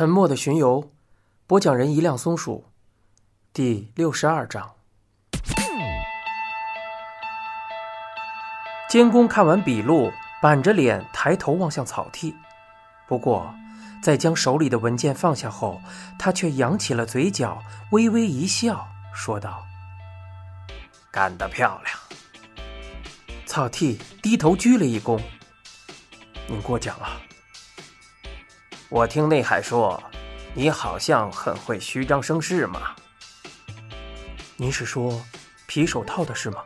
沉默的巡游，播讲人一辆松鼠，第六十二章。监工看完笔录，板着脸抬头望向草地。不过，在将手里的文件放下后，他却扬起了嘴角，微微一笑，说道：“干得漂亮。”草剃低头鞠了一躬：“您过奖了。”我听内海说，你好像很会虚张声势嘛。您是说皮手套的事吗？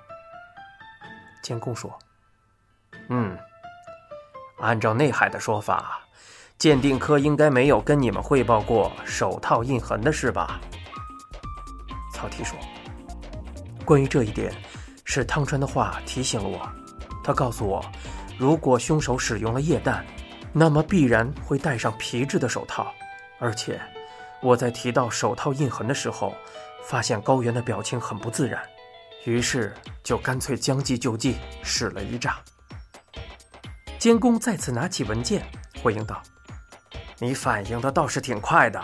监工说：“嗯，按照内海的说法，鉴定科应该没有跟你们汇报过手套印痕的事吧？”曹提说：“关于这一点，是汤川的话提醒了我。他告诉我，如果凶手使用了液氮。”那么必然会戴上皮质的手套，而且我在提到手套印痕的时候，发现高原的表情很不自然，于是就干脆将计就计，使了一诈。监工再次拿起文件，回应道：“你反应的倒是挺快的，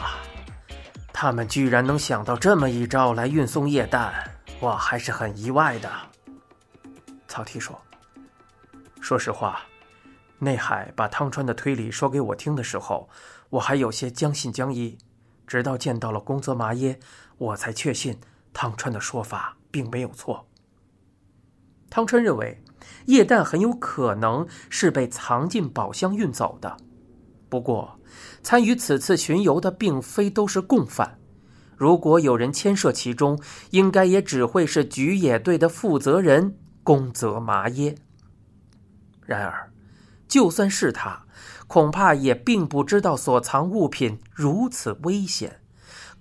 他们居然能想到这么一招来运送液氮，我还是很意外的。”曹丕说：“说实话。”内海把汤川的推理说给我听的时候，我还有些将信将疑，直到见到了宫泽麻耶，我才确信汤川的说法并没有错。汤川认为，液氮很有可能是被藏进宝箱运走的。不过，参与此次巡游的并非都是共犯，如果有人牵涉其中，应该也只会是菊野队的负责人宫泽麻耶。然而。就算是他，恐怕也并不知道所藏物品如此危险，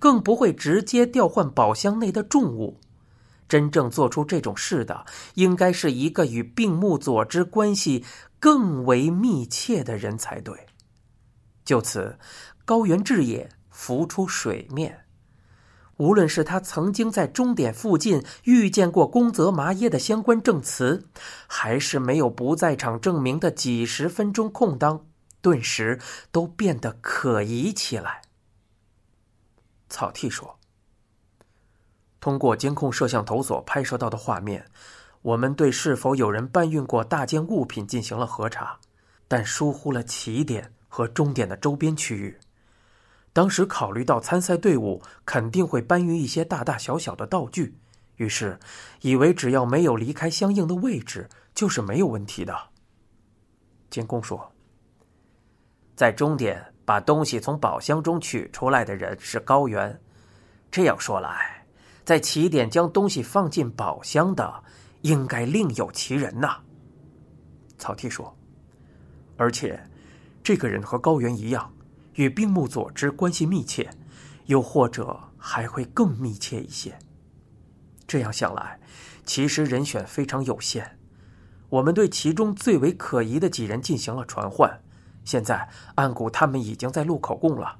更不会直接调换宝箱内的重物。真正做出这种事的，应该是一个与病木佐之关系更为密切的人才对。就此，高原智也浮出水面。无论是他曾经在终点附近遇见过宫泽麻耶的相关证词，还是没有不在场证明的几十分钟空档，顿时都变得可疑起来。草剃说：“通过监控摄像头所拍摄到的画面，我们对是否有人搬运过大件物品进行了核查，但疏忽了起点和终点的周边区域。”当时考虑到参赛队伍肯定会搬运一些大大小小的道具，于是以为只要没有离开相应的位置，就是没有问题的。监工说：“在终点把东西从宝箱中取出来的人是高原，这样说来，在起点将东西放进宝箱的应该另有其人呐。”草剃说：“而且，这个人和高原一样。”与冰木佐之关系密切，又或者还会更密切一些。这样想来，其实人选非常有限。我们对其中最为可疑的几人进行了传唤，现在暗谷他们已经在录口供了。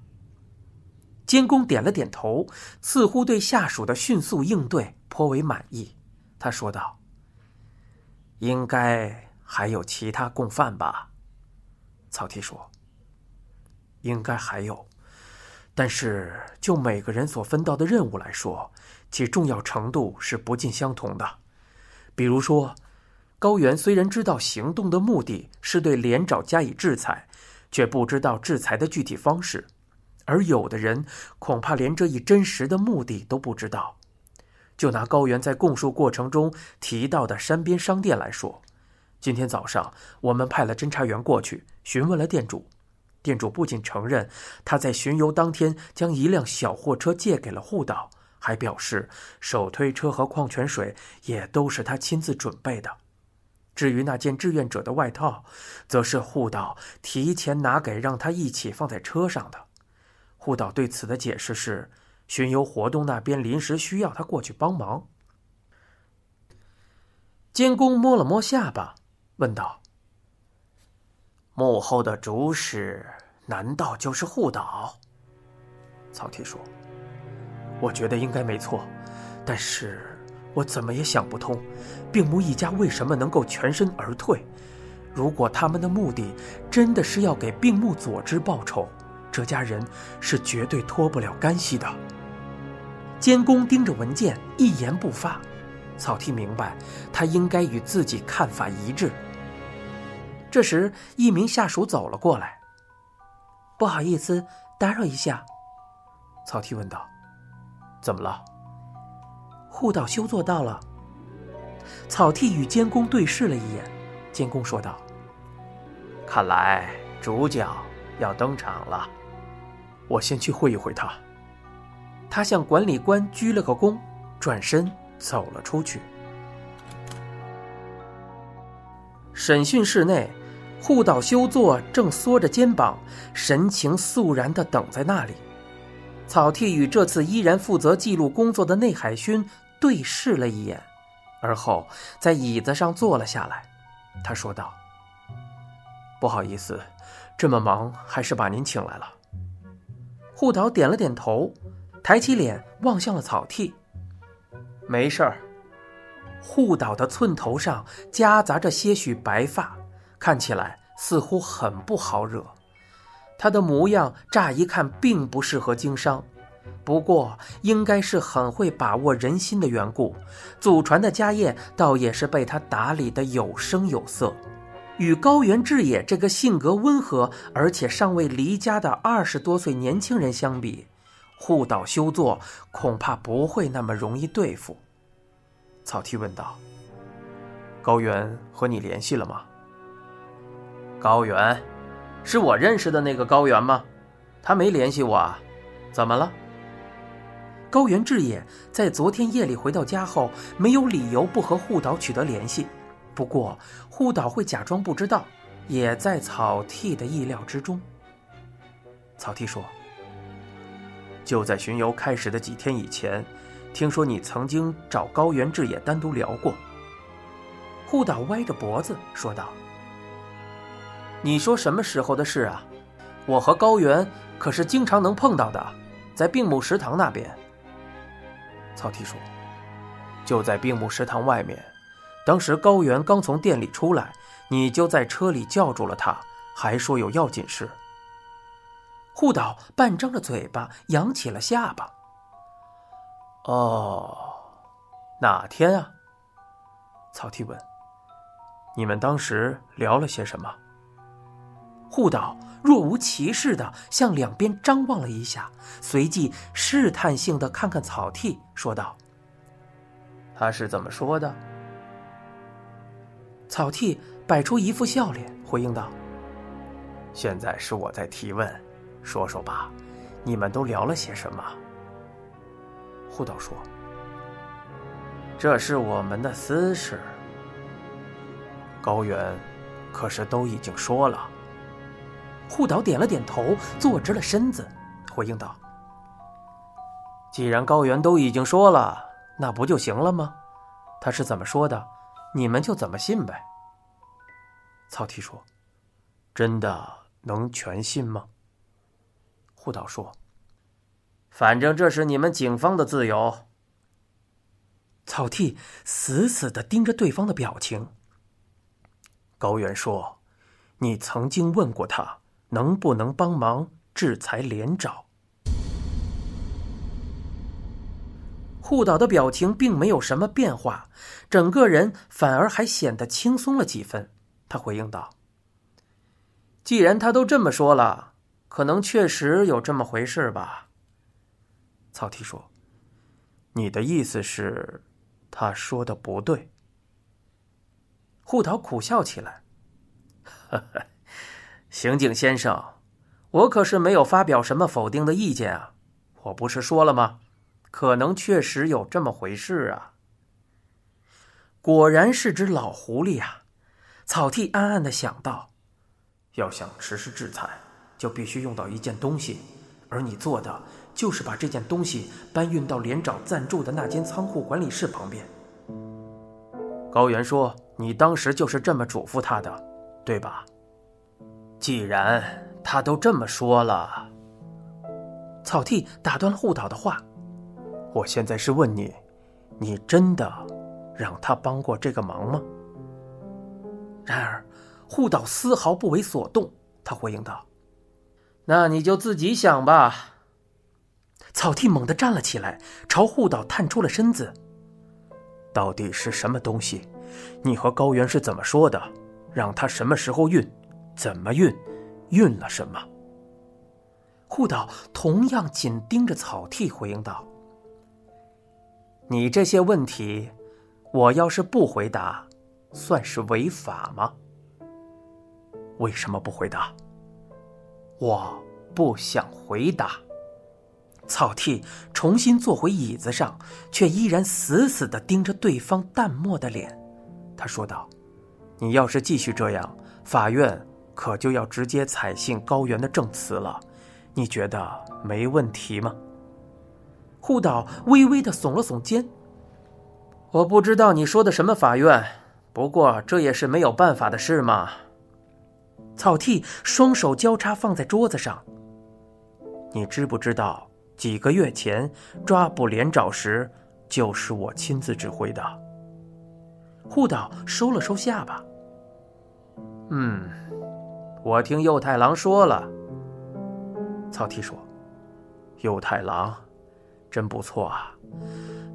监工点了点头，似乎对下属的迅速应对颇为满意。他说道：“应该还有其他共犯吧？”曹丕说。应该还有，但是就每个人所分到的任务来说，其重要程度是不尽相同的。比如说，高原虽然知道行动的目的是对连长加以制裁，却不知道制裁的具体方式；而有的人恐怕连这一真实的目的都不知道。就拿高原在供述过程中提到的山边商店来说，今天早上我们派了侦查员过去询问了店主。店主不仅承认他在巡游当天将一辆小货车借给了护岛，还表示手推车和矿泉水也都是他亲自准备的。至于那件志愿者的外套，则是护岛提前拿给让他一起放在车上的。护岛对此的解释是，巡游活动那边临时需要他过去帮忙。监工摸了摸下巴，问道。幕后的主使难道就是护岛？曹丕说：“我觉得应该没错，但是我怎么也想不通，病木一家为什么能够全身而退？如果他们的目的真的是要给病木佐之报仇，这家人是绝对脱不了干系的。监工盯着文件，一言不发。草剃明白，他应该与自己看法一致。这时，一名下属走了过来。“不好意思，打扰一下。”草剃问道，“怎么了？”护道修做到了。草剃与监工对视了一眼，监工说道：“看来主角要登场了，我先去会一会他。”他向管理官鞠了个躬，转身走了出去。审讯室内，护岛修作正缩着肩膀，神情肃然的等在那里。草剃与这次依然负责记录工作的内海勋对视了一眼，而后在椅子上坐了下来。他说道：“不好意思，这么忙，还是把您请来了。”护岛点了点头。抬起脸望向了草剃，没事儿。护岛的寸头上夹杂着些许白发，看起来似乎很不好惹。他的模样乍一看并不适合经商，不过应该是很会把握人心的缘故，祖传的家业倒也是被他打理的有声有色。与高原志也这个性格温和而且尚未离家的二十多岁年轻人相比，护岛修作恐怕不会那么容易对付。草剃问道：“高原和你联系了吗？”高原，是我认识的那个高原吗？他没联系我啊？怎么了？高原志也在昨天夜里回到家后，没有理由不和护岛取得联系。不过护岛会假装不知道，也在草剃的意料之中。草剃说。就在巡游开始的几天以前，听说你曾经找高原志也单独聊过。护岛歪着脖子说道：“你说什么时候的事啊？我和高原可是经常能碰到的，在病木食堂那边。”曹丕说：“就在病木食堂外面，当时高原刚从店里出来，你就在车里叫住了他，还说有要紧事。”护岛半张着嘴巴，扬起了下巴。哦，哪天啊？曹丕问。你们当时聊了些什么？护岛若无其事的向两边张望了一下，随即试探性的看看草剃，说道：“他是怎么说的？”草剃摆出一副笑脸，回应道：“现在是我在提问。”说说吧，你们都聊了些什么？护岛说：“这是我们的私事。”高原可是都已经说了。护岛点了点头，坐直了身子，回应道：“既然高原都已经说了，那不就行了吗？他是怎么说的，你们就怎么信呗。”曹丕说：“真的能全信吗？”护岛说：“反正这是你们警方的自由。”草剃死死的盯着对方的表情。高原说：“你曾经问过他能不能帮忙制裁连长。”护岛的表情并没有什么变化，整个人反而还显得轻松了几分。他回应道：“既然他都这么说了。”可能确实有这么回事吧。曹丕说：“你的意思是，他说的不对？”护岛苦笑起来：“呵呵，刑警先生，我可是没有发表什么否定的意见啊！我不是说了吗？可能确实有这么回事啊！果然是只老狐狸啊！”草剃暗暗的想到：“要想实施制裁。”就必须用到一件东西，而你做的就是把这件东西搬运到连长暂住的那间仓库管理室旁边。高原说：“你当时就是这么嘱咐他的，对吧？”既然他都这么说了，草剃打断了护岛的话：“我现在是问你，你真的让他帮过这个忙吗？”然而，护岛丝毫不为所动，他回应道。那你就自己想吧。草剃猛地站了起来，朝护岛探出了身子。到底是什么东西？你和高原是怎么说的？让他什么时候运？怎么运？运了什么？护岛同样紧盯着草剃，回应道：“你这些问题，我要是不回答，算是违法吗？为什么不回答？我不想回答。”草剃重新坐回椅子上，却依然死死的盯着对方淡漠的脸。他说道：“你要是继续这样，法院可就要直接采信高原的证词了。你觉得没问题吗？”护岛微微的耸了耸肩：“我不知道你说的什么法院，不过这也是没有办法的事嘛。”草剃双手交叉放在桌子上：“你知不知道？”几个月前抓捕连长时，就是我亲自指挥的。护岛收了收下巴。嗯，我听右太郎说了。草剃说：“右太郎，真不错啊！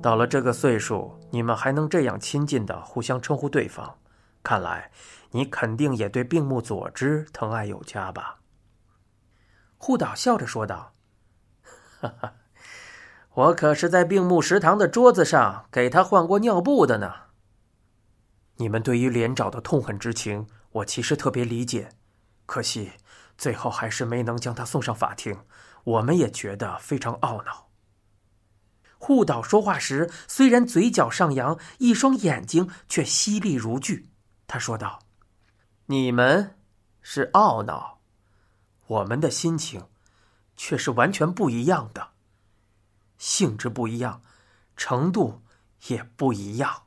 到了这个岁数，你们还能这样亲近的互相称呼对方，看来你肯定也对病木佐之疼爱有加吧？”护岛笑着说道。哈哈，我可是在病木食堂的桌子上给他换过尿布的呢。你们对于连长的痛恨之情，我其实特别理解。可惜最后还是没能将他送上法庭，我们也觉得非常懊恼。护岛说话时虽然嘴角上扬，一双眼睛却犀利如炬。他说道：“你们是懊恼，我们的心情。”却是完全不一样的，性质不一样，程度也不一样。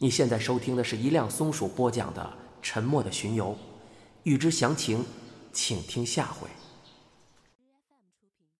你现在收听的是一辆松鼠播讲的《沉默的巡游》，欲知详情，请听下回。